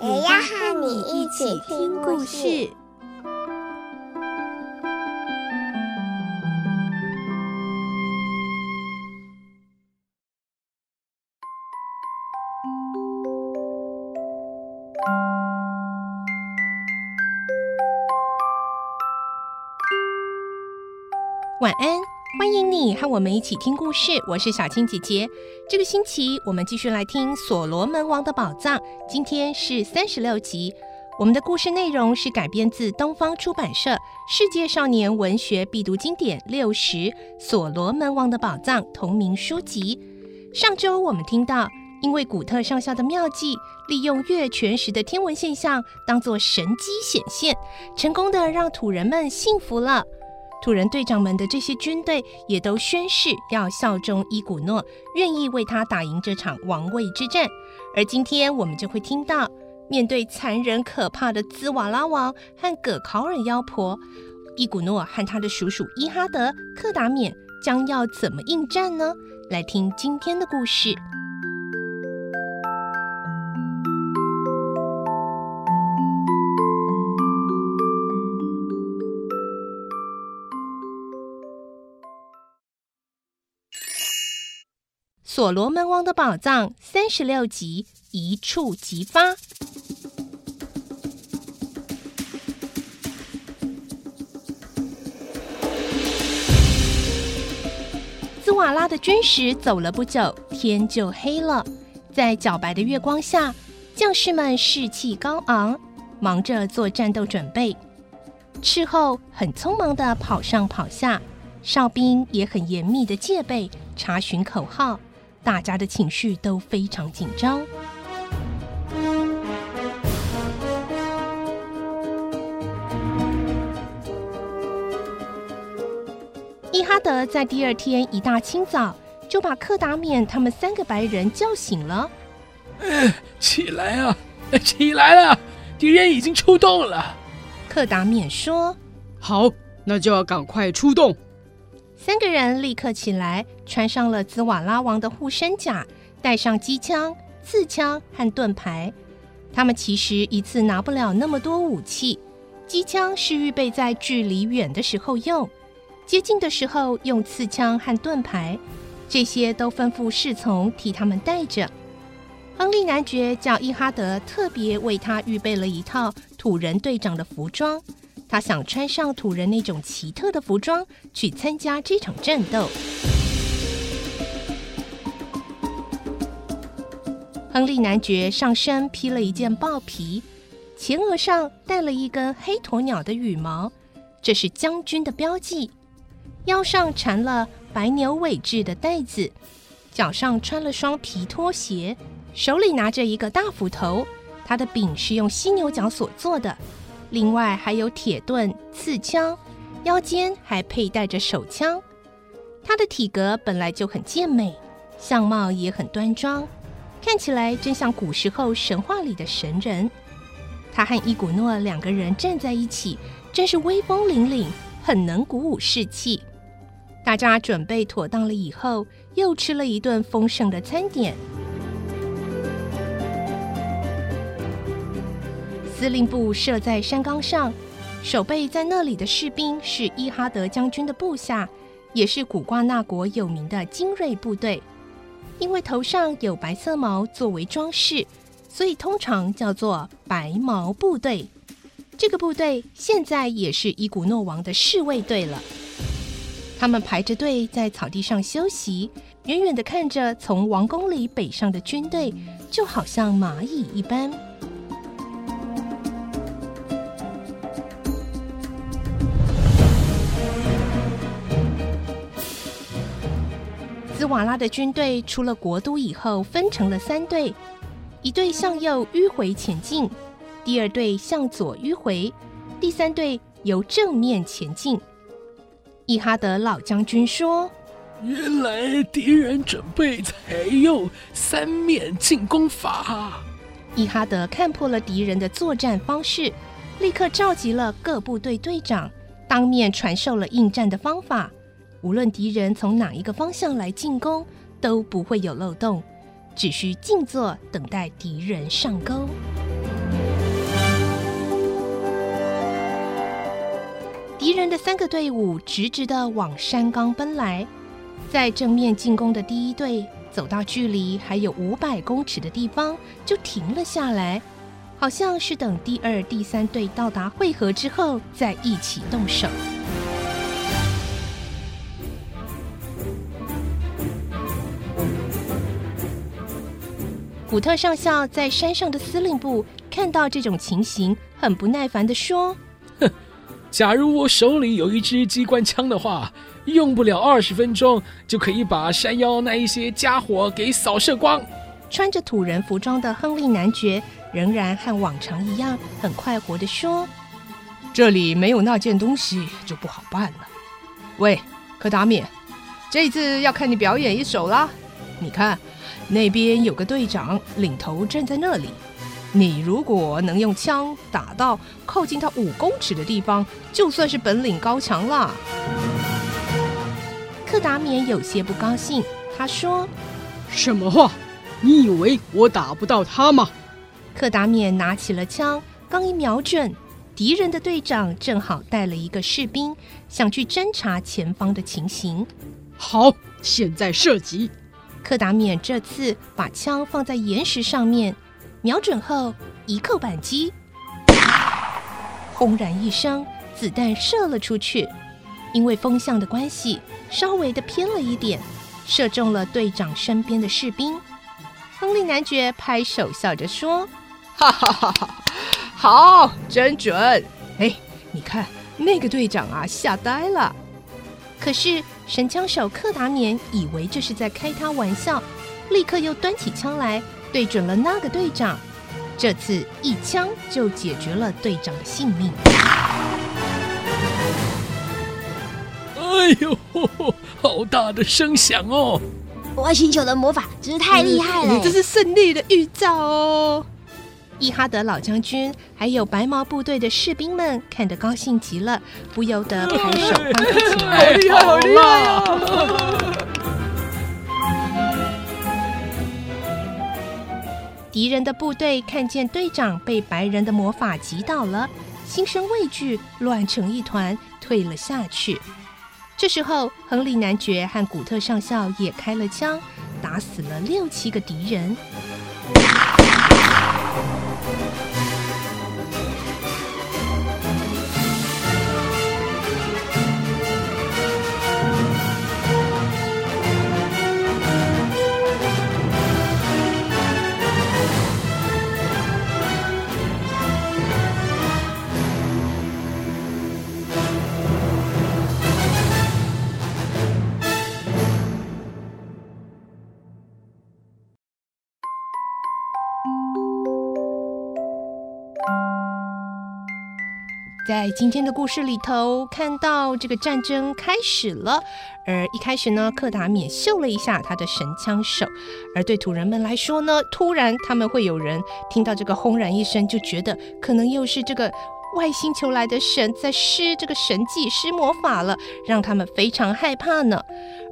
也要和你一起听故事。晚安，欢迎你和我们一起听故事。我是小青姐姐。这个星期我们继续来听《所罗门王的宝藏》，今天是三十六集。我们的故事内容是改编自东方出版社《世界少年文学必读经典六十》《所罗门王的宝藏》同名书籍。上周我们听到，因为古特上校的妙计，利用月全食的天文现象当作神迹显现，成功的让土人们信服了。土人队长们的这些军队也都宣誓要效忠伊古诺，愿意为他打赢这场王位之战。而今天我们就会听到，面对残忍可怕的兹瓦拉王和葛考尔妖婆，伊古诺和他的叔叔伊哈德、克达缅将要怎么应战呢？来听今天的故事。所罗门王的宝藏三十六集一触即发。兹瓦拉的军使走了不久，天就黑了。在皎白的月光下，将士们士气高昂，忙着做战斗准备。斥候很匆忙的跑上跑下，哨兵也很严密的戒备，查询口号。大家的情绪都非常紧张。伊哈德在第二天一大清早就把克达缅他们三个白人叫醒了。嗯，起来啊，起来了！敌人已经出动了。克达缅说：“好，那就要赶快出动。”三个人立刻起来，穿上了兹瓦拉王的护身甲，带上机枪、刺枪和盾牌。他们其实一次拿不了那么多武器，机枪是预备在距离远的时候用，接近的时候用刺枪和盾牌。这些都吩咐侍从替他们带着。亨利男爵叫伊哈德特别为他预备了一套土人队长的服装。他想穿上土人那种奇特的服装去参加这场战斗。亨利男爵上身披了一件豹皮，前额上戴了一根黑鸵鸟的羽毛，这是将军的标记；腰上缠了白牛尾制的带子，脚上穿了双皮拖鞋，手里拿着一个大斧头，他的柄是用犀牛角所做的。另外还有铁盾、刺枪，腰间还佩戴着手枪。他的体格本来就很健美，相貌也很端庄，看起来真像古时候神话里的神人。他和伊古诺两个人站在一起，真是威风凛凛，很能鼓舞士气。大家准备妥当了以后，又吃了一顿丰盛的餐点。司令部设在山岗上，守备在那里的士兵是伊哈德将军的部下，也是古瓜纳国有名的精锐部队。因为头上有白色毛作为装饰，所以通常叫做白毛部队。这个部队现在也是伊古诺王的侍卫队了。他们排着队在草地上休息，远远地看着从王宫里北上的军队，就好像蚂蚁一般。瓦拉的军队出了国都以后，分成了三队，一队向右迂回前进，第二队向左迂回，第三队由正面前进。伊哈德老将军说：“原来敌人准备采用三面进攻法。”伊哈德看破了敌人的作战方式，立刻召集了各部队队长，当面传授了应战的方法。无论敌人从哪一个方向来进攻，都不会有漏洞，只需静坐等待敌人上钩。敌人的三个队伍直直的往山岗奔来，在正面进攻的第一队走到距离还有五百公尺的地方就停了下来，好像是等第二、第三队到达汇合之后再一起动手。古特上校在山上的司令部看到这种情形，很不耐烦地说：“哼，假如我手里有一支机关枪的话，用不了二十分钟就可以把山腰那一些家伙给扫射光。”穿着土人服装的亨利男爵仍然和往常一样，很快活地说：“这里没有那件东西，就不好办了。喂，柯达米，这一次要看你表演一手啦！你看。”那边有个队长领头站在那里，你如果能用枪打到靠近他五公尺的地方，就算是本领高强了。克达免有些不高兴，他说：“什么话？你以为我打不到他吗？”克达免拿起了枪，刚一瞄准，敌人的队长正好带了一个士兵，想去侦查前方的情形。好，现在射击。柯达冕这次把枪放在岩石上面，瞄准后一扣扳机，轰然一声，子弹射了出去。因为风向的关系，稍微的偏了一点，射中了队长身边的士兵。亨利男爵拍手笑着说：“哈哈哈哈，好，真准！哎，你看那个队长啊，吓呆了。”可是神枪手克达冕以为这是在开他玩笑，立刻又端起枪来对准了那个队长，这次一枪就解决了队长的性命。哎呦，好大的声响哦！外星球的魔法真是太厉害了，你这是胜利的预兆哦。伊哈德老将军还有白毛部队的士兵们看得高兴极了，不由得拍手欢呼起来。好厉害，好厉害啊！敌人的部队看见队长被白人的魔法击倒了，心生畏惧，乱成一团，退了下去。这时候，亨利男爵和古特上校也开了枪，打死了六七个敌人。Música 在今天的故事里头，看到这个战争开始了，而一开始呢，柯达免秀了一下他的神枪手，而对土人们来说呢，突然他们会有人听到这个轰然一声，就觉得可能又是这个外星球来的神在施这个神迹、施魔法了，让他们非常害怕呢。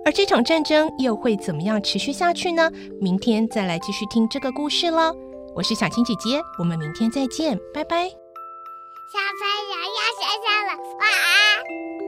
而这场战争又会怎么样持续下去呢？明天再来继续听这个故事了。我是小青姐姐，我们明天再见，拜拜。小朋友要睡觉了，晚安。